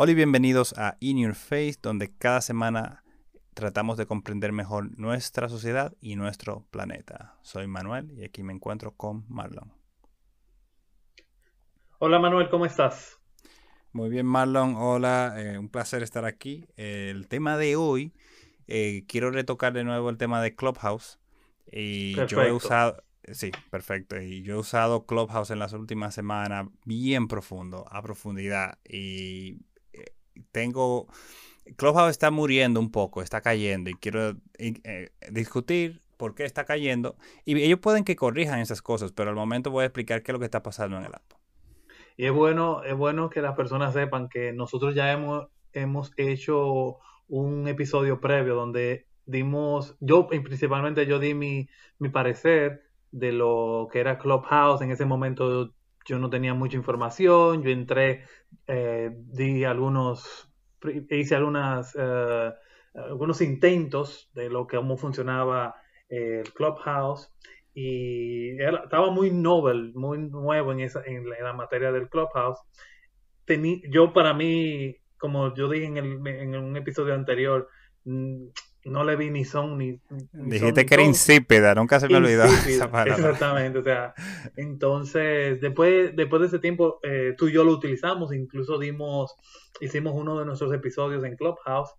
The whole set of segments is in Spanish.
Hola y bienvenidos a In Your Face, donde cada semana tratamos de comprender mejor nuestra sociedad y nuestro planeta. Soy Manuel y aquí me encuentro con Marlon. Hola Manuel, ¿cómo estás? Muy bien Marlon, hola, eh, un placer estar aquí. el tema de hoy, eh, quiero retocar de nuevo el tema de Clubhouse. Y yo he usado, sí, perfecto. Y yo he usado Clubhouse en las últimas semanas bien profundo, a profundidad. Y tengo... Clubhouse está muriendo un poco, está cayendo y quiero eh, discutir por qué está cayendo. Y ellos pueden que corrijan esas cosas, pero al momento voy a explicar qué es lo que está pasando en el app. Y es bueno, es bueno que las personas sepan que nosotros ya hemos, hemos hecho un episodio previo donde dimos, yo principalmente yo di mi, mi parecer de lo que era Clubhouse. En ese momento yo no tenía mucha información, yo entré, eh, di algunos, hice algunas, eh, algunos intentos de lo que cómo funcionaba el Clubhouse y estaba muy novel, muy nuevo en, esa, en, la, materia del Clubhouse. yo para mí, como yo dije en, el, en un episodio anterior, mm, no le vi ni son ni. Dijiste que era insípida, nunca se me olvidó esa palabra. Exactamente, o sea, entonces, después, después de ese tiempo, eh, tú y yo lo utilizamos, incluso dimos, hicimos uno de nuestros episodios en Clubhouse.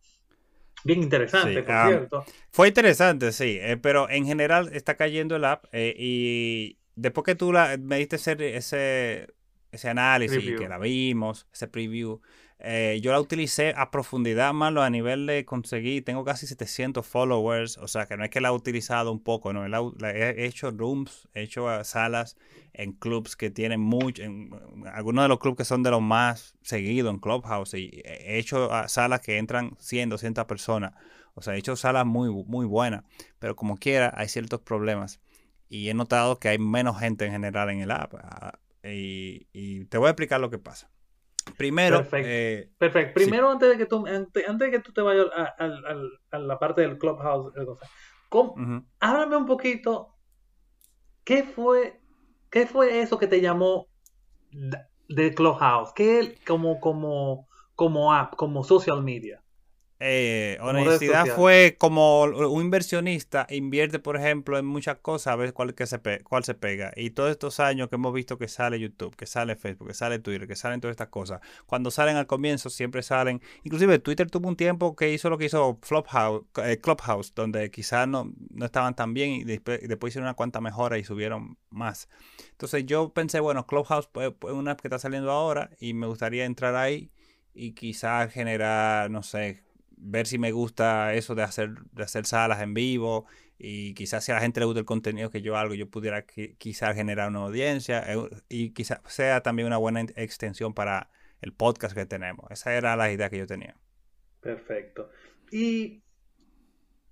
Bien interesante, por cierto. Fue interesante, sí, eh, pero en general está cayendo el app eh, y después que tú la, me diste ese, ese, ese análisis, que la vimos, ese preview, eh, yo la utilicé a profundidad, malo a nivel de conseguir, tengo casi 700 followers, o sea que no es que la he utilizado un poco, no, he hecho rooms, he hecho ah, salas en clubs que tienen mucho, en, algunos de los clubs que son de los más seguidos en Clubhouse, y he hecho ah, salas que entran 100, 200 personas, o sea, he hecho salas muy, muy buenas, pero como quiera hay ciertos problemas, y he notado que hay menos gente en general en el app, y te voy a explicar lo que pasa. Primero. Perfecto. Eh, Perfecto. Primero, antes, de que tú, antes, de que tú te vayas a, la parte del Clubhouse, háblame un poquito. ¿Qué fue, ¿Qué fue eso que te llamó de Clubhouse? ¿Qué como, como, como app, como social media? Eh, honestidad fue como un inversionista invierte, por ejemplo, en muchas cosas a ver cuál, que se, cuál se pega. Y todos estos años que hemos visto que sale YouTube, que sale Facebook, que sale Twitter, que salen todas estas cosas, cuando salen al comienzo siempre salen. Inclusive Twitter tuvo un tiempo que hizo lo que hizo Clubhouse, eh, Clubhouse donde quizás no, no, estaban tan bien y después, hicieron una cuanta mejora y subieron más. Entonces yo pensé, bueno, Clubhouse es una app que está saliendo ahora y me gustaría entrar ahí y quizás generar, no sé, ver si me gusta eso de hacer, de hacer salas en vivo y quizás si a la gente le gusta el contenido que yo hago, yo pudiera quizás generar una audiencia eh, y quizás sea también una buena extensión para el podcast que tenemos. Esa era la idea que yo tenía. Perfecto. ¿Y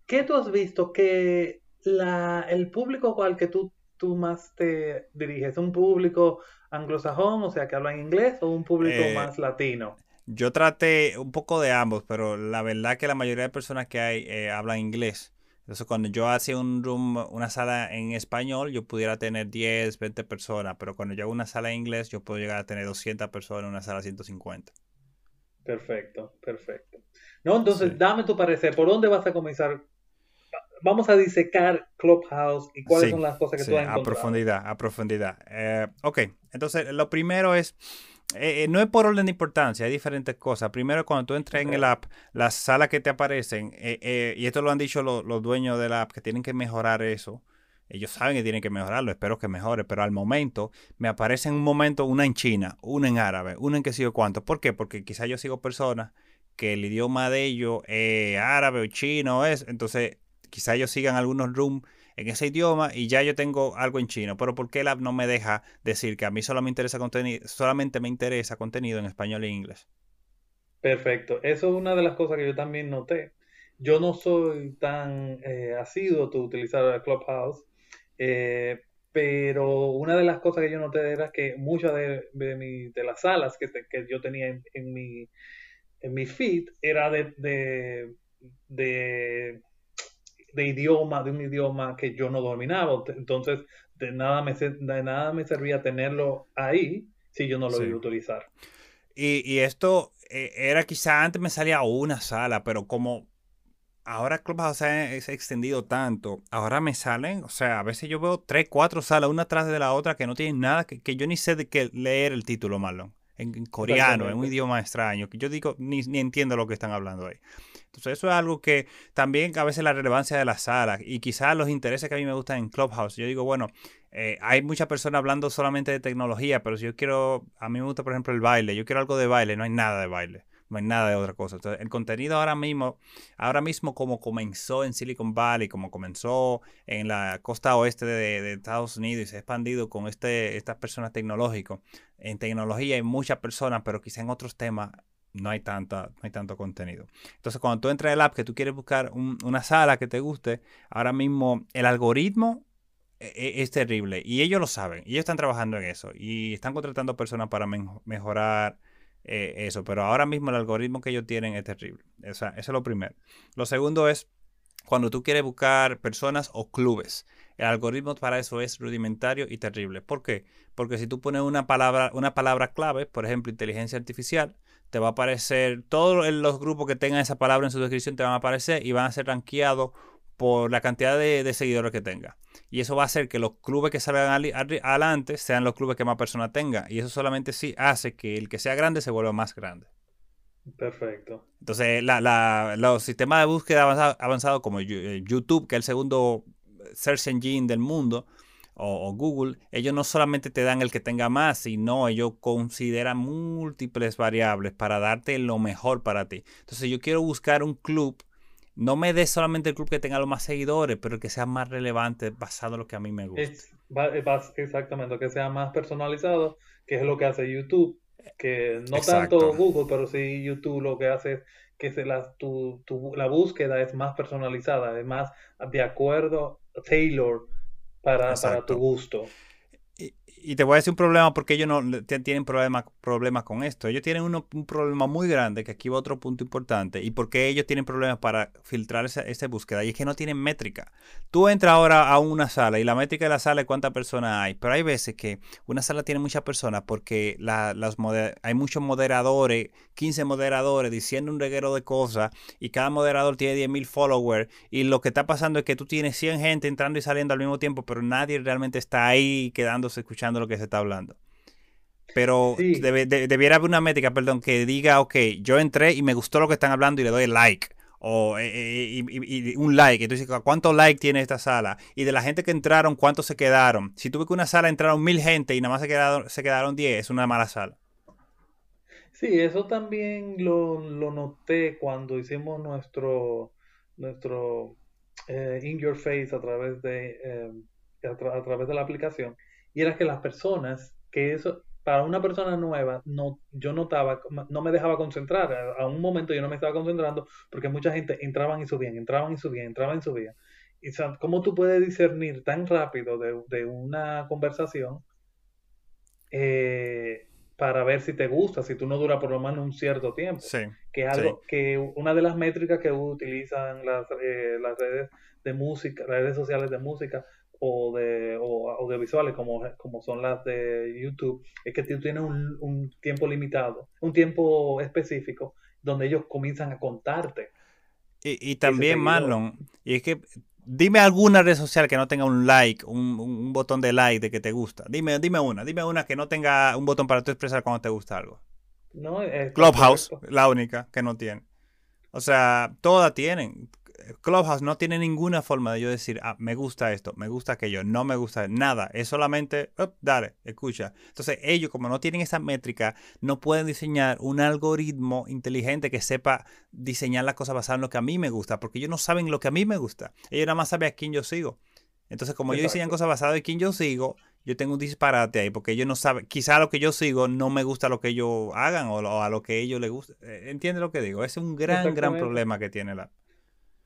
qué tú has visto que la, el público al que tú, tú más te diriges, un público anglosajón, o sea, que habla en inglés, o un público eh, más latino? Yo traté un poco de ambos, pero la verdad que la mayoría de personas que hay eh, hablan inglés. Entonces, cuando yo hacía un room, una sala en español, yo pudiera tener 10, 20 personas, pero cuando yo hago una sala en inglés, yo puedo llegar a tener 200 personas en una sala 150. Perfecto, perfecto. No, entonces, dame tu parecer. ¿Por dónde vas a comenzar? Vamos a disecar Clubhouse y cuáles son las cosas que tú has encontrado. A profundidad, a profundidad. Eh, ok, entonces, lo primero es eh, eh, no es por orden de importancia, hay diferentes cosas. Primero, cuando tú entras en el app, las salas que te aparecen, eh, y esto lo han dicho los, dueños del app, que tienen que mejorar eso. Ellos saben que tienen que mejorarlo, espero que mejore, pero al momento me aparece en un momento una en China, una en árabe, una en qué sé yo cuánto. ¿Por qué? Porque quizá yo sigo personas que el idioma de ellos es árabe o chino, es, entonces quizá ellos sigan algunos rooms en ese idioma y ya yo tengo algo en chino. Pero ¿por qué el app no me deja decir que a mí solo me interesa contenido, solamente me interesa contenido en español e inglés? Perfecto. Eso es una de las cosas que yo también noté. Yo no soy tan eh, asiduo de utilizar Clubhouse, eh, pero una de las cosas que yo noté era que muchas de, las salas que, que yo tenía en, mi, en mi feed era de idioma, de un idioma que yo no dominaba. Entonces, de nada me, de nada me servía tenerlo ahí si yo no lo iba a utilizar. Y, y, esto, eh, era quizá antes me salía una sala, pero como ahora Clubhouse se ha, extendido tanto, ahora me salen, o sea, a veces yo veo tres, cuatro salas, una tras de la otra, que no tienen nada, que, que yo ni sé de qué leer el título, Marlon en, coreano, en un idioma extraño, que yo digo, ni, ni, entiendo lo que están hablando ahí. Entonces eso es algo que también a veces la relevancia de la sala y quizás los intereses que a mí me gustan en Clubhouse. Yo digo, bueno, eh, hay muchas personas hablando solamente de tecnología, pero si yo quiero, a mí me gusta por ejemplo el baile, yo quiero algo de baile, no hay nada de baile no hay nada de otra cosa. Entonces, el contenido ahora mismo, ahora mismo como comenzó en Silicon Valley, como comenzó en la costa oeste de, Estados Unidos y se ha expandido con este, estas personas tecnológicas. En tecnología hay muchas personas, pero quizá en otros temas no hay, tanta, no hay tanto contenido. Entonces, cuando tú entras el app que tú quieres buscar una sala que te guste, ahora mismo el algoritmo e, e, es, terrible y ellos lo saben y ellos están trabajando en eso y están contratando personas para mejorar eh, eso. Pero ahora mismo el algoritmo que ellos tienen es terrible. O sea, eso es lo primero. Lo segundo es cuando tú quieres buscar personas o clubes. El algoritmo para eso es rudimentario y terrible. ¿Por qué? Porque si tú pones una palabra, una palabra clave, por ejemplo, inteligencia artificial, te va a aparecer, todos los grupos que tengan esa palabra en su descripción te van a aparecer y van a ser rankeados por la cantidad de, seguidores que tenga. Y eso va a hacer que los clubes que salgan adelante sean los clubes que más personas tengan. Y eso solamente sí hace que el que sea grande se vuelva más grande. Perfecto. Entonces, los sistemas de búsqueda avanzados como eh, YouTube, que es el segundo search engine del mundo, o, Google, ellos no solamente te dan el que tenga más, sino ellos consideran múltiples variables para darte lo mejor para ti. Entonces, yo quiero buscar un club no me des solamente el club que tenga los más seguidores, pero que sea más relevante basado en lo que a mí me gusta. exactamente, que sea más personalizado, que es lo que hace YouTube. Que no tanto Google, pero sí YouTube lo que hace es que se la, tu, la búsqueda es más personalizada, es más de acuerdo, tailor para, para tu gusto y te voy a decir un problema porque ellos no tienen problemas problemas con esto. Ellos tienen un problema muy grande, que aquí va otro punto importante, y porque ellos tienen problemas para filtrar esa, búsqueda, y es que no tienen métrica. Tú entras ahora a una sala y la métrica de la sala es cuántas personas hay, pero hay veces que una sala tiene muchas personas porque la, hay muchos moderadores, 15 moderadores diciendo un reguero de cosas, y cada moderador tiene 10.000 followers, y lo que está pasando es que tú tienes 100 gente entrando y saliendo al mismo tiempo, pero nadie realmente está ahí quedándose escuchando lo que se está hablando. Pero debiera haber una métrica, perdón, que diga, ok, yo entré y me gustó lo que están hablando y le doy like. O eh, eh, y, un like. Entonces, ¿cuántos likes tiene esta sala? Y de la gente que entraron, ¿cuántos se quedaron? Si tuve que una sala entraron mil gente y nada más se quedaron, se quedaron diez, es una mala sala. Sí, eso también lo, noté cuando hicimos nuestro, nuestro eh, In Your Face a través de, a través de la aplicación y era que las personas, que eso, para una persona nueva, no, yo notaba, no me dejaba concentrar. A, un momento yo no me estaba concentrando porque mucha gente entraban y subían, entraban y subían, entraban y subían. Y ¿cómo tú puedes discernir tan rápido de, una conversación eh, para ver si te gusta, si tú no dura por lo menos un cierto tiempo? Sí, que algo, que una de las métricas que utilizan las, eh, las redes de música, redes sociales de música, o de o audiovisuales como, como son las de YouTube es que tú tienes un, un, tiempo limitado, un tiempo específico donde ellos comienzan a contarte. Y, y también, Marlon, y es que dime alguna red social que no tenga un like, un, un, botón de like de que te gusta. Dime, dime una, dime una que no tenga un botón para tú expresar cuando te gusta algo. No, Clubhouse, la única que no tiene. O sea, todas tienen. Clubhouse no tiene ninguna forma de yo decir, ah, me gusta esto, me gusta aquello, no me gusta nada. Es solamente, dale, escucha. Entonces, ellos, como no tienen esa métrica, no pueden diseñar un algoritmo inteligente que sepa diseñar las cosas basadas en lo que a mí me gusta, porque ellos no saben lo que a mí me gusta. Ellos nada más saben a quién yo sigo. Entonces, como ellos diseñan cosas basadas en quién yo sigo, yo tengo un disparate ahí, porque ellos no saben, quizá a lo que yo sigo no me gusta lo que ellos hagan o, a lo que ellos les gusta. ¿Entiendes lo que digo? Ese es un gran, gran problema que tiene la...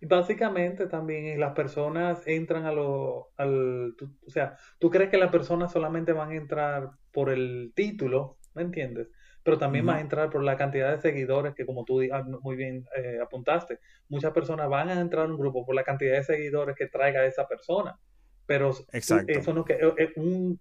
Y básicamente también las personas entran a lo, al, o sea, tú crees que las personas solamente van a entrar por el título, ¿me entiendes? Pero también van a entrar por la cantidad de seguidores que como tú ah, muy bien eh, apuntaste, muchas personas van a entrar en un grupo por la cantidad de seguidores que traiga esa persona. pero eso no que eh, eh,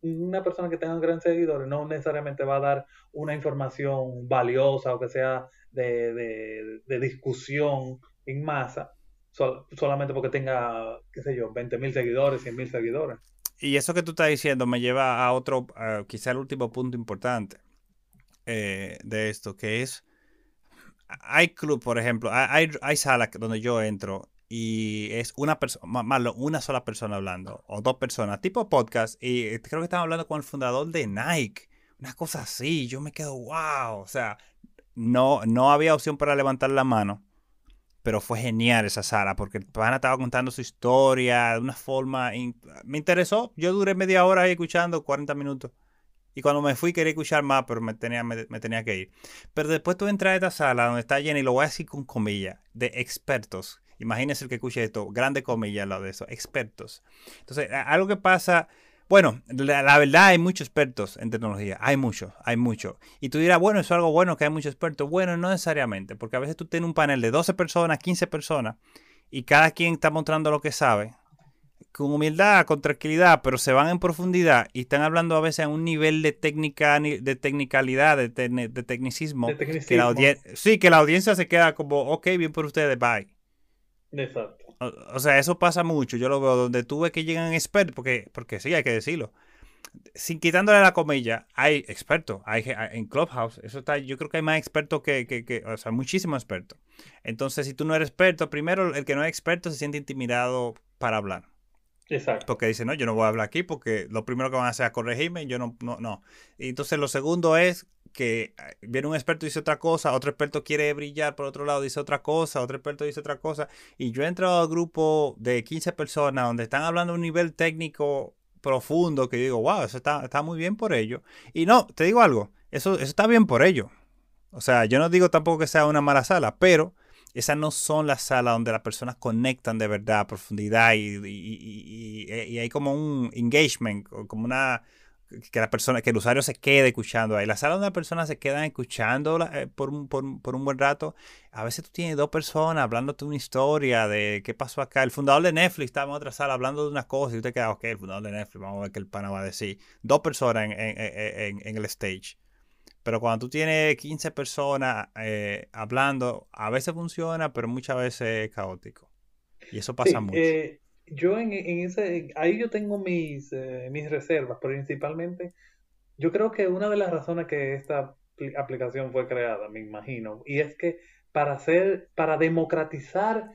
una persona que tenga grandes seguidores no necesariamente va a dar una información valiosa o que sea de, discusión en masa solamente porque tenga, qué sé yo, 20 mil seguidores, 100 mil seguidores. Y eso que tú estás diciendo me lleva a otro, quizá el último punto importante eh, de esto, que es, hay club, por ejemplo, hay, hay salas donde yo entro y es una persona, malo, una sola persona hablando, o dos personas, tipo podcast, y eh, creo que estaba hablando con el fundador de Nike, una cosa así, yo me quedo, wow, o sea, no, no había opción para levantar la mano, pero fue genial esa sala, porque el pana estaba contando su historia de una forma, me interesó, yo duré media hora ahí escuchando, 40 minutos. Y cuando me fui quería escuchar más, pero me tenía, me, tenía que ir. Pero después tú entras a esta sala donde está llena, y lo voy a decir con comillas, de expertos Imagínense el que escuche esto, grande comillas lo de eso, expertos. Entonces, algo que pasa, bueno, la, verdad hay muchos expertos en tecnología, hay muchos, hay muchos. Y tú dirás, bueno, eso es algo bueno que hay muchos expertos. Bueno, no necesariamente, porque a veces tú tienes un panel de 12 personas, 15 personas, y cada quien está mostrando lo que sabe, con humildad, con tranquilidad, pero se van en profundidad y están hablando a veces a un nivel de técnica, de tecnicalidad, de, tecnicismo, Que la sí, que la audiencia se queda como, ok, bien por ustedes, bye. Exacto. O, sea, eso pasa mucho. Yo lo veo donde tú ves que llegan expertos, porque, porque sí, hay que decirlo. Sin quitándole la comilla, hay expertos. Hay, en Clubhouse, eso está, yo creo que hay más expertos que, que, que, o sea, muchísimos expertos. Entonces, si tú no eres experto, primero el que no es experto se siente intimidado para hablar. Exacto. Porque dice, no, yo no voy a hablar aquí porque lo primero que van a hacer es corregirme, yo no, no, no. Y entonces lo segundo es que eh, viene un experto y dice otra cosa, otro experto quiere brillar por otro lado, dice otra cosa, otro experto dice otra cosa. Y yo he entrado al grupo de 15 personas donde están hablando a un nivel técnico profundo que digo, wow, eso está, está muy bien por ello. Y no, te digo algo, eso, eso está bien por ello. O sea, yo no digo tampoco que sea una mala sala, pero esas no son las salas donde las personas conectan de verdad a profundidad y, y, hay como un engagement, como una que la persona, que el usuario se quede escuchando ahí. La sala donde las personas se quedan escuchando eh, por, un, por, por, un buen rato, a veces tú tienes dos personas hablándote una historia de qué pasó acá. El fundador de Netflix estaba en otra sala hablando de unas cosas y usted queda, ok, el fundador de Netflix, vamos a ver qué el pana va a decir. Dos personas en, en, en, en el stage. Pero cuando tú tienes 15 personas eh, hablando, a veces funciona, pero muchas veces es caótico. Y eso pasa mucho. Eh, yo en, ese, ahí yo tengo mis, eh, mis reservas, principalmente, yo creo que una de las razones que esta aplicación fue creada, me imagino, y es que para hacer, para democratizar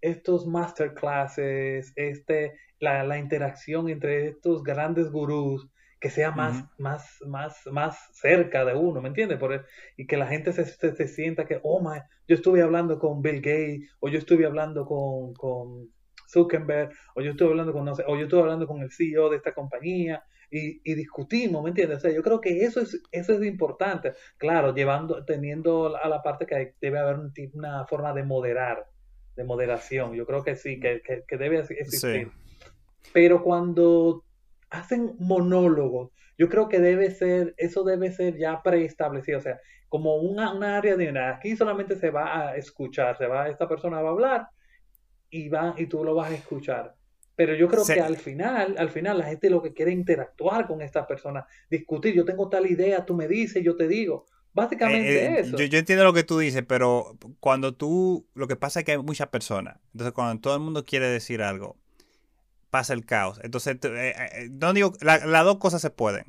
estos masterclasses, este, la, la interacción entre estos grandes gurús, que sea más, más, más, más cerca de uno, ¿me entiendes? Por, e, y que la gente se, se, sienta que, oh, my, yo estuve hablando con Bill Gates, o yo estuve hablando con, con Zuckerberg, o yo estuve hablando con, no sé, o yo estuve hablando con el CEO de esta compañía, y, y, discutimos, ¿me entiendes? O sea, yo creo que eso es, eso es importante. Claro, llevando, teniendo a la parte que debe haber una forma de moderar, de moderación. Yo creo que sí, que, que, debe existir. Pero cuando hacen monólogos. Yo creo que debe ser, eso debe ser ya preestablecido, o sea, como una, una área de aquí solamente se va a escuchar, se va, esta persona va a hablar y va, y tú lo vas a escuchar. Pero yo creo que al final, al final la gente lo que quiere interactuar con esta persona, discutir, yo tengo tal idea, tú me dices, yo te digo. Básicamente eh, eh, eso. Yo, yo, entiendo lo que tú dices, pero cuando tú, lo que pasa es que hay muchas personas. Entonces, cuando todo el mundo quiere decir algo, pasa el caos. Entonces, eh, eh, no digo, las dos cosas se pueden.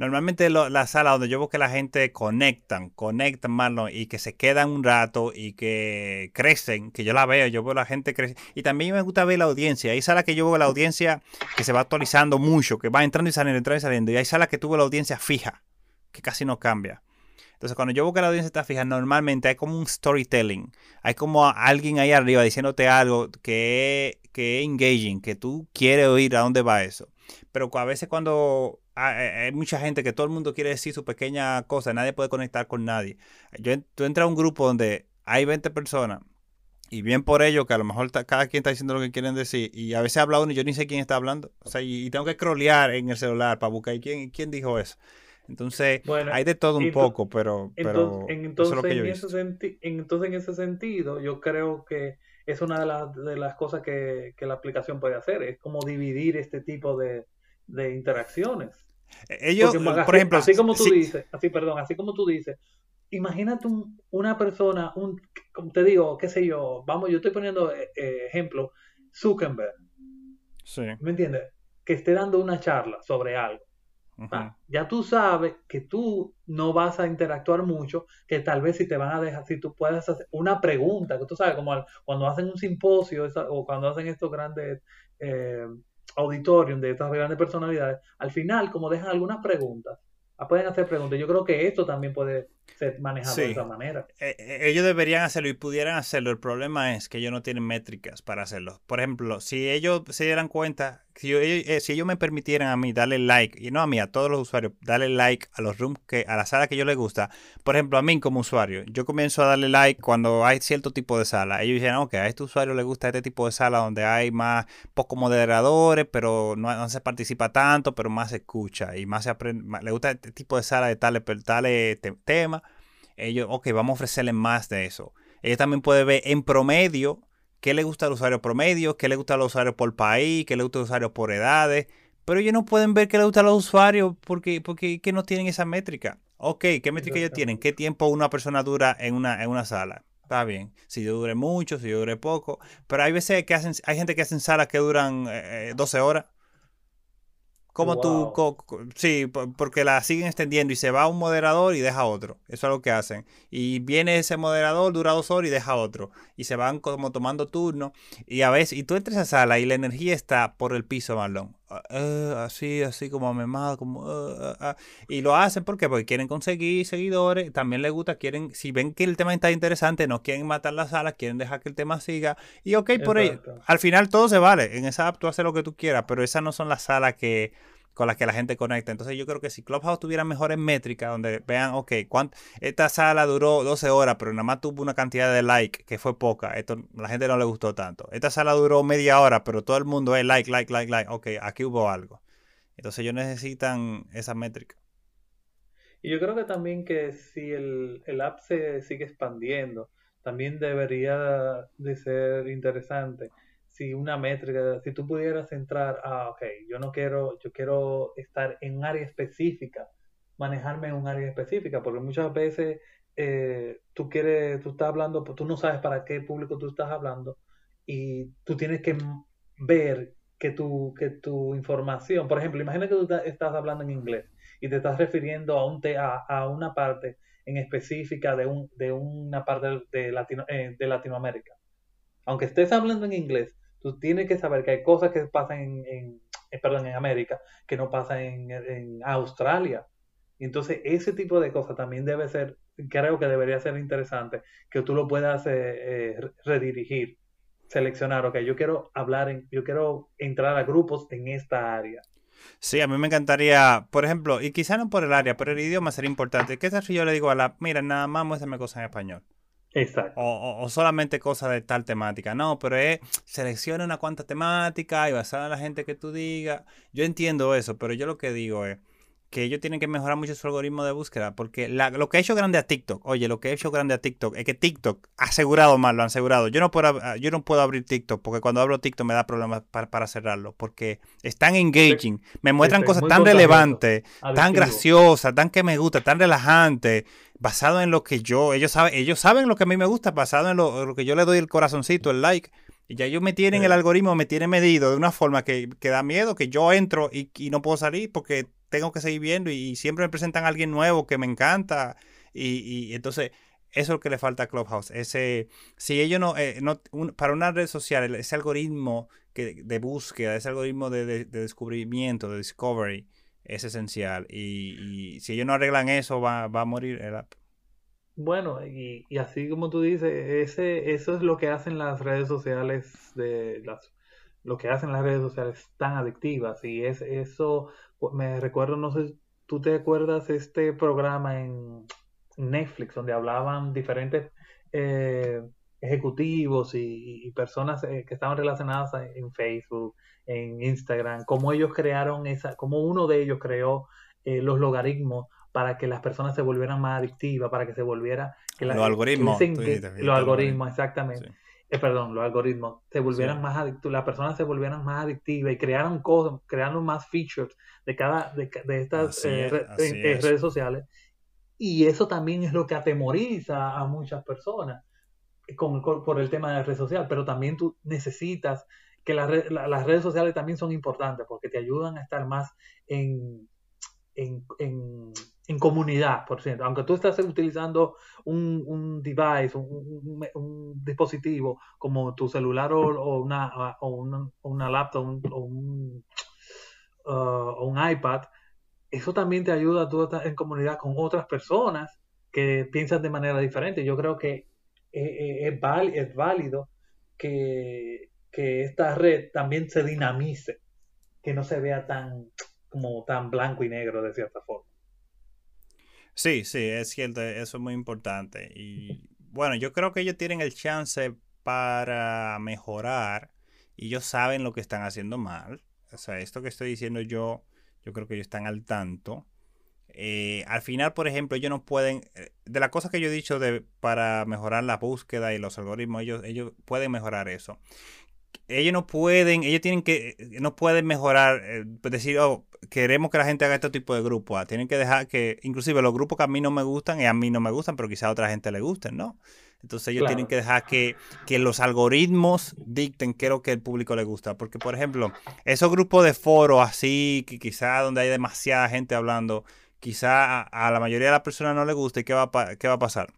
Normalmente la sala donde yo veo que la gente conectan, conectan más y que se quedan un rato y que crecen, que yo la veo, yo veo la gente crecer. Y también me gusta ver la audiencia. Hay salas que yo veo la audiencia que se va actualizando mucho, que va entrando y saliendo, entrando y saliendo. Y hay salas que tuve la audiencia fija, que casi no cambia. Entonces, cuando yo veo que la audiencia está fija, normalmente hay como un storytelling. Hay como alguien ahí arriba diciéndote algo que, que es engaging, que tú quieres oír a dónde va eso. Pero a veces cuando hay mucha gente que todo el mundo quiere decir su pequeña cosa, nadie puede conectar con nadie. Yo, tú entras a un grupo donde hay 20 personas y bien por ello que a lo mejor cada quien está diciendo lo que quieren decir y a veces habla uno y yo ni sé quién está hablando. O sea, y, tengo que scrollear en el celular para buscar quién, quién dijo eso. Entonces, hay de todo un poco, pero, pero entonces, en ese entonces, en ese sentido, yo creo que es una de, las cosas que, la aplicación puede hacer, es como dividir este tipo de, interacciones. E-, ellos, por ejemplo, así como tú dices, así, perdón, así como tú dices, imagínate una persona, un, como te digo, qué sé yo, vamos, yo estoy poniendo eh, eh, ejemplo, Zuckerberg. Sí. ¿Me entiendes? Que esté dando una charla sobre algo. ya tú sabes que tú no vas a interactuar mucho, que tal vez si te van a dejar, si tú puedes hacer una pregunta, que tú sabes, como cuando hacen un simposio o cuando hacen estos grandes eh, auditorios de estas grandes personalidades, al final, como dejan algunas preguntas, ah, pueden hacer preguntas. Yo creo que esto también puede ser manejado de esa manera. Eh, eh, ellos deberían hacerlo y pudieran hacerlo. El problema es que ellos no tienen métricas para hacerlo. Por ejemplo, si ellos se dieran cuenta, si, eh, si ellos me permitieran a mí darle like, y no a mí, a todos los usuarios, darle like a los rooms que, a la sala que yo les gusta. Por ejemplo, a mí como usuario, yo comienzo a darle like cuando hay cierto tipo de sala. Ellos dicen, ok, a este usuario le gusta este tipo de sala donde hay más poco moderadores, pero no, se participa tanto, pero más se escucha y más se aprende. le gusta este tipo de sala de tal, tal tema ellos, ok, vamos a ofrecerle más de eso. Ella también puede ver en promedio qué le gusta al usuario promedio, qué le gusta al usuario por país, qué le gusta al usuario por edades. Pero ellos no pueden ver qué le gusta a los usuarios porque, porque no tienen esa métrica. Ok, ¿qué métrica ellos tienen? ¿Qué tiempo una persona dura en una, en una sala? Está bien. Si yo dure mucho, si yo dure poco. Pero hay veces que hacen, hay gente que hacen salas que duran 12 eh, horas. Como tú, sí, porque la siguen extendiendo y se va un moderador y deja otro. Eso es lo que hacen. Y viene ese moderador, dura dos horas y deja otro. Y se van como tomando turnos. Y a veces, y tú entras a sala y la energía está por el piso, Marlon. Ah, ah, así, así como memado, como... Ah, y lo hacen porque porque quieren conseguir seguidores. También les gusta, quieren, si ven que el tema está interesante, no quieren matar la sala, quieren dejar que el tema siga. Y ok, por ahí. Al final todo se vale. En esa app tú haces lo que tú quieras, pero esas no son las salas que con las que la gente conecta. Entonces yo creo que si Clubhouse tuviera mejores métricas, donde vean, ok, esta sala duró 12 horas, pero nada más tuvo una cantidad de like que fue poca, esto la gente no le gustó tanto. Esta sala duró media hora, pero todo el mundo es like, like, like, like, ok, aquí hubo algo. Entonces ellos necesitan esa métrica. Y yo creo que también que si el, el app se sigue expandiendo, también debería de ser interesante si una métrica, si tú pudieras entrar a, ok, yo no quiero, yo quiero estar en un área específica, manejarme en un área específica, porque muchas veces eh, tú quieres, tú estás hablando, tú no sabes para qué público tú estás hablando y tú tienes que ver que tu, que tu información, por ejemplo, imagina que tú estás hablando en inglés y te estás refiriendo a, un a, a una parte en específica de, un, de una parte de, Latino, eh, de Latinoamérica. Aunque estés hablando en inglés, Tú tienes que saber que hay cosas que pasan en, en eh, perdón, en América que no pasan en, en, Australia. Entonces ese tipo de cosas también debe ser, creo que debería ser interesante, que tú lo puedas eh, eh, redirigir, seleccionar, ok, yo quiero hablar, en, yo quiero entrar a grupos en esta área. Sí, a mí me encantaría, por ejemplo, y quizá no por el área, pero el idioma sería importante. ¿Qué tal si yo le digo a la, mira, nada más muéstrame cosas en español? Exacto. O, solamente cosas de tal temática. No, pero es selecciona una cuanta temática y basada en la gente que tú digas. Yo entiendo eso, pero yo lo que digo es que ellos tienen que mejorar mucho su algoritmo de búsqueda. Porque lo que ha hecho grande a TikTok, oye, lo que ha hecho grande a TikTok es que TikTok ha asegurado mal, lo han asegurado. Yo no puedo, yo no puedo abrir TikTok porque cuando abro TikTok me da problemas para, cerrarlo. Porque es tan engaging, me muestran cosas tan relevantes, tan graciosas, tan que me gusta, tan relajantes basado en lo que yo, ellos saben, ellos saben lo que a mí me gusta, basado en lo, que yo le doy el corazoncito, el like. Y ya ellos me tienen el algoritmo, me tienen medido de una forma que, da miedo, que yo entro y, no puedo salir porque tengo que seguir viendo y, siempre me presentan a alguien nuevo que me encanta. Y, entonces, eso es lo que le falta a Clubhouse. Ese, si ellos no, eh, no para una red social, ese algoritmo que, de búsqueda, ese algoritmo de, de, de descubrimiento, de discovery, es esencial. Y, si ellos no arreglan eso, va, va a morir el app. Bueno, y, y, así como tú dices, ese, eso es lo que hacen las redes sociales, de las, lo que hacen las redes sociales tan adictivas. Y es eso, me recuerdo, no sé, tú te acuerdas este programa en Netflix donde hablaban diferentes eh, ejecutivos y, personas eh, que estaban relacionadas en Facebook, en Instagram, cómo ellos crearon esa, cómo uno de ellos creó eh, los logaritmos para que las personas se volvieran más adictivas, para que se volviera... Que los algoritmos. los algoritmos, exactamente. Eh, perdón, los algoritmos se volvieran más adictivos, las personas se volvieran más adictivas y crearan cosas, crearon más features de cada de, estas eh, eh, redes sociales. Y eso también es lo que atemoriza a muchas personas con, por el tema de la red social, pero también tú necesitas que las redes sociales también son importantes porque te ayudan a estar más en, en, en, comunidad, por cierto. Aunque tú estás utilizando un, un device, un, un, dispositivo como tu celular o, una, o una, una, laptop o un, uh, o un iPad, eso también te ayuda tú estar en comunidad con otras personas que piensan de manera diferente. Yo creo que es, es válido que, que esta red también se dinamice, que no se vea tan como tan blanco y negro de cierta forma. Sí, sí, es cierto, eso es muy importante. Y bueno, yo creo que ellos tienen el chance para mejorar y ellos saben lo que están haciendo mal. O sea, esto que estoy diciendo yo, yo creo que ellos están al tanto. Eh, al final, por ejemplo, ellos no pueden, eh, de las cosas que yo he dicho de, para mejorar la búsqueda y los algoritmos, ellos, ellos pueden mejorar eso. Ellos no pueden, ellos tienen que, no pueden mejorar, eh, decir, oh, queremos que la gente haga este tipo de grupos. Ah, tienen que dejar que, inclusive los grupos que a mí no me gustan y a mí no me gustan, pero quizá a otra gente le gusten, ¿no? Entonces ellos tienen que dejar que, que, los algoritmos dicten qué es lo que el público le gusta. Porque, por ejemplo, esos grupos de foros así, que quizá donde hay demasiada gente hablando, quizá a, la mayoría de las personas no le guste, ¿qué va, qué va a pasar?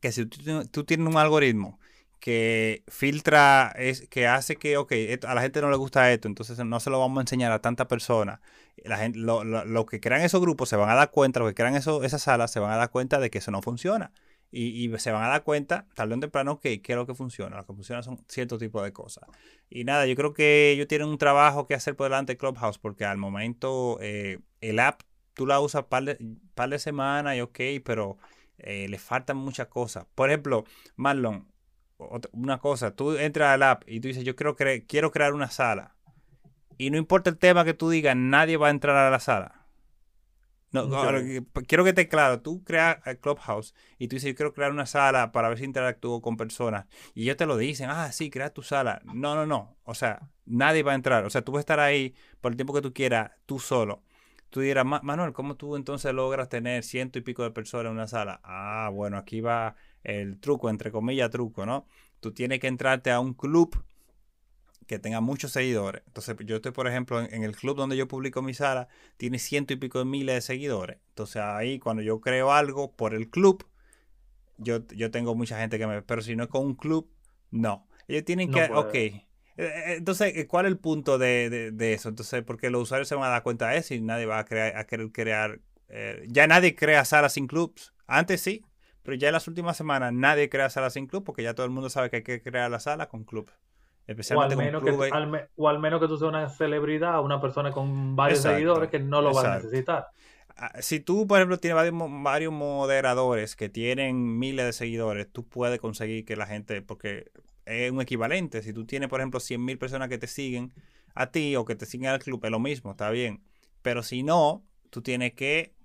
Que si tú tienes un algoritmo que filtra, es, que hace que, ok, a la gente no le gusta esto, entonces no se lo vamos a enseñar a tanta persona. La gente, lo, que crean esos grupos se van a dar cuenta, lo que crean eso, esas salas se van a dar cuenta de que eso no funciona. Y, se van a dar cuenta, tarde o temprano, que qué es lo que funciona. Lo que funciona son cierto tipo de cosas. Y nada, yo creo que ellos tienen un trabajo que hacer por delante de Clubhouse, porque al momento eh, el app tú la usas par de, par de semanas y ok, pero eh, le faltan muchas cosas. Por ejemplo, Marlon, una cosa, tú entras al app y tú dices, yo quiero, quiero crear una sala. Y no importa el tema que tú digas, nadie va a entrar a la sala. No, quiero que te claro, tú creas el Clubhouse y tú dices, yo quiero crear una sala para ver si interactúo con personas. Y ellos te lo dicen, ah, sí, crea tu sala. No, no, no. O sea, nadie va a entrar. O sea, tú vas a estar ahí por el tiempo que tú quieras, tú solo. Tú dirás, Manuel, ¿cómo tú entonces logras tener ciento y pico de personas en una sala? Ah, bueno, aquí va el truco, entre comillas, truco, ¿no? Tú tienes que entrarte a un club que tenga muchos seguidores. Entonces, yo estoy, por ejemplo, en, el club donde yo publico mi sala, tiene ciento y pico de miles de seguidores. Entonces, ahí cuando yo creo algo por el club, yo, yo tengo mucha gente que me... Pero si no es con un club, no. Ellos tienen que... ok. Eh, eh, entonces, ¿cuál es el punto de, eso? Entonces, porque los usuarios se van a dar cuenta de eso y nadie va a, crear, a querer crear... Eh, ya nadie crea salas sin clubs. Antes sí, pero ya en las últimas semanas nadie crea salas sin club porque ya todo el mundo sabe que hay que crear la sala con club. Especialmente o, al menos que, o al menos que tú seas una celebridad, una persona con varios seguidores que no lo va a necesitar. Ah, si tú, por ejemplo, tienes varios, moderadores que tienen miles de seguidores, tú puedes conseguir que la gente, porque es un equivalente. Si tú tienes, por ejemplo, 100.000 personas que te siguen a ti o que te siguen al club, es lo mismo, está bien. Pero si no, tú tienes que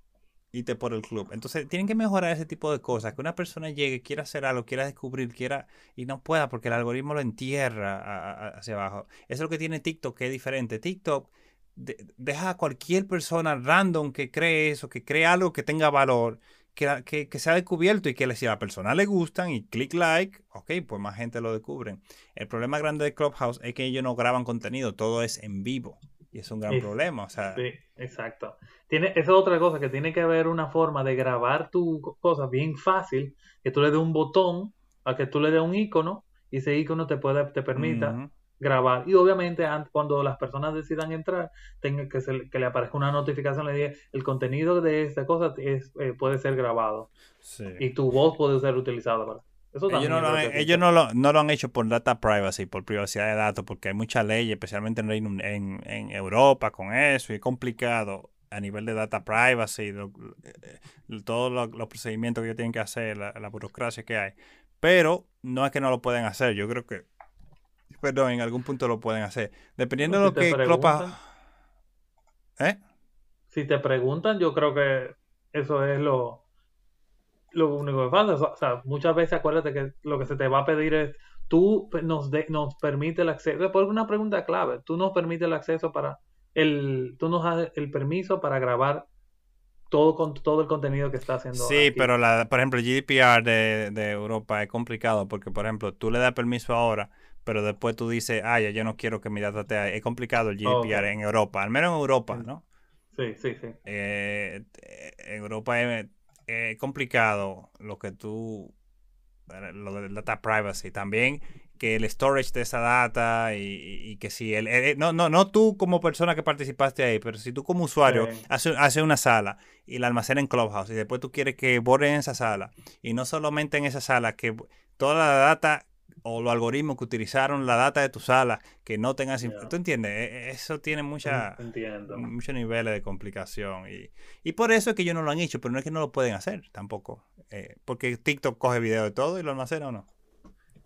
te por el club. Entonces, tienen que mejorar ese tipo de cosas. Que una persona llegue, quiera hacer algo, quiera descubrir, quiera y no pueda porque el algoritmo lo entierra hacia abajo. Eso es lo que tiene TikTok, que es diferente. TikTok deja a cualquier persona random que cree eso, que cree algo que tenga valor, que, que, que sea descubierto y que si a la persona le gustan y click like, ok, pues más gente lo descubren. El problema grande de Clubhouse es que ellos no graban contenido, todo es en vivo. Y es un gran problema, o sea. Sí, exacto. Tiene, esa es otra cosa, que tiene que haber una forma de grabar tu cosa bien fácil, que tú le des un botón, a que tú le des un icono, y ese icono te, puede, te permita grabar. Y obviamente cuando las personas decidan entrar, tenga que, que le aparezca una notificación, le diga, el contenido de esta cosa es, eh, puede ser grabado. Sí. Y tu voz puede ser utilizada para ellos, no lo, ellos no, lo, no, lo, han hecho por data privacy, por privacidad de datos, porque hay mucha ley, especialmente en, en, en Europa, con eso, y es complicado a nivel de data privacy, eh, todos los, procedimientos que ellos tienen que hacer, la, burocracia que hay. Pero no es que no lo pueden hacer, yo creo que, perdón, en algún punto lo pueden hacer. Dependiendo de lo que Clopa... ¿Eh? Si te preguntan, yo creo que eso es lo, lo único que falta. O sea, muchas veces acuérdate que lo que se te va a pedir es tú nos, nos permite el acceso, por una pregunta clave, tú nos permite el acceso para, el, tú nos das el permiso para grabar todo, con, todo el contenido que está haciendo. Sí, pero la, por ejemplo, el GDPR de, de, Europa es complicado porque, por ejemplo, tú le das permiso ahora, pero después tú dices, ah, ya yo no quiero que mi data esté Es complicado el GDPR en Europa, al menos en Europa, ¿no? Sí, sí, sí. Eh, en Europa es, complicado lo que tú, lo de data privacy. También que el storage de esa data y, que si el, no, no, no tú como persona que participaste ahí, pero si tú como usuario haces hace una sala y la almacena en Clubhouse y después tú quieres que borren esa sala y no solamente en esa sala, que toda la data o los algoritmos que utilizaron la data de tu sala que no tengas... ¿Tú entiendes? E, e, eso tiene mucha, muchos niveles de complicación. Y, y, por eso es que ellos no lo han hecho, pero no es que no lo pueden hacer tampoco. Eh, porque TikTok coge video de todo y lo almacena o no.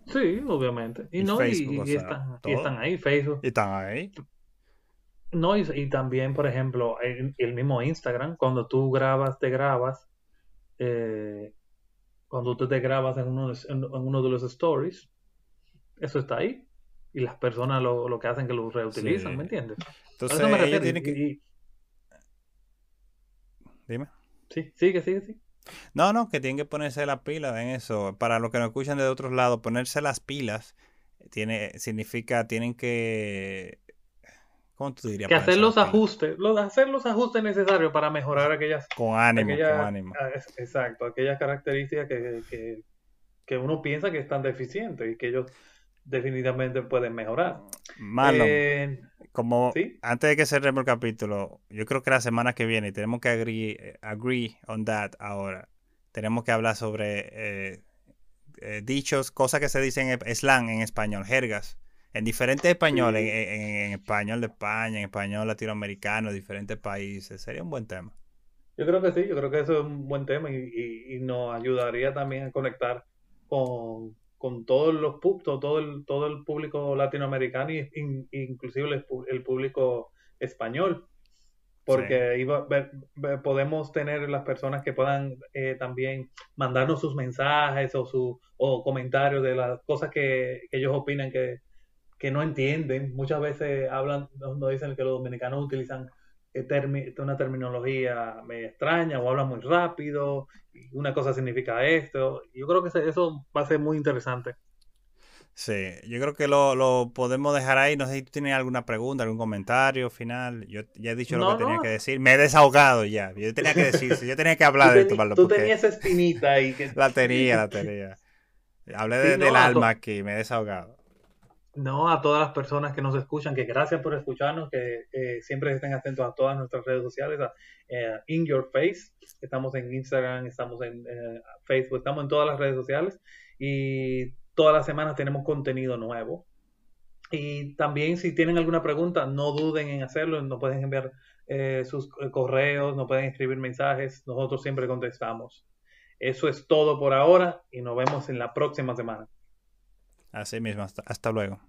Sí, obviamente. Y, no, y, están, ahí, Facebook. Y están ahí. No, y, también, por ejemplo, el, mismo Instagram, cuando tú grabas, te grabas, eh, cuando tú te grabas en uno, en, uno de los stories, eso está ahí. Y las personas lo, lo que hacen que lo reutilizan, ¿me entiendes? Entonces, eso me que... Dime. Sí, sigue, sigue, sigue. No, no, que tienen que ponerse las pilas en eso. Para los que nos escuchan de otros lados, ponerse las pilas tiene, significa, tienen que... ¿Cómo tú dirías? Que hacer los ajustes, hacer los ajustes necesarios para mejorar aquellas... Con ánimo, con ánimo. Ah, exacto, aquellas características que, que, uno piensa que están deficientes y que ellos definitivamente pueden mejorar. Marlon, eh, como antes de que cerremos el capítulo, yo creo que la semana que viene tenemos que agree, eh, agree on that ahora. Tenemos que hablar sobre eh, dichos, cosas que se dicen en slang en español, jergas, en diferentes españoles, en, español de España, en español latinoamericano, diferentes países. Sería un buen tema. Yo creo que sí, yo creo que eso es un buen tema y nos ayudaría también a conectar con, con todos los todo el, todo el público latinoamericano e inclusive el, público español. Porque podemos tener las personas que puedan eh, también mandarnos sus mensajes o su o comentarios de las cosas que, ellos opinan que, que, no entienden. Muchas veces hablan nos dicen que los dominicanos utilizan una terminología me extraña o habla muy rápido, una cosa significa esto. Yo creo que eso va a ser muy interesante. Sí, yo creo que lo, podemos dejar ahí. No sé si tú tienes alguna pregunta, algún comentario final. Yo ya he dicho lo que tenía que decir. Me he desahogado ya. Yo tenía que decir, yo tenía que hablar de esto. Tú tenías espinita ahí. Que... La tenía, la tenía. Hablé del alma aquí, me he desahogado. No, a todas las personas que nos escuchan, que gracias por escucharnos, que siempre estén atentos a todas nuestras redes sociales, eh, In Your Face, estamos en Instagram, estamos en eh, Facebook, estamos en todas las redes sociales y todas las semanas tenemos contenido nuevo. Y también si tienen alguna pregunta, no duden en hacerlo, nos pueden enviar eh, sus correos, nos pueden escribir mensajes, nosotros siempre contestamos. Eso es todo por ahora y nos vemos en la próxima semana. Así mismo, hasta, hasta luego.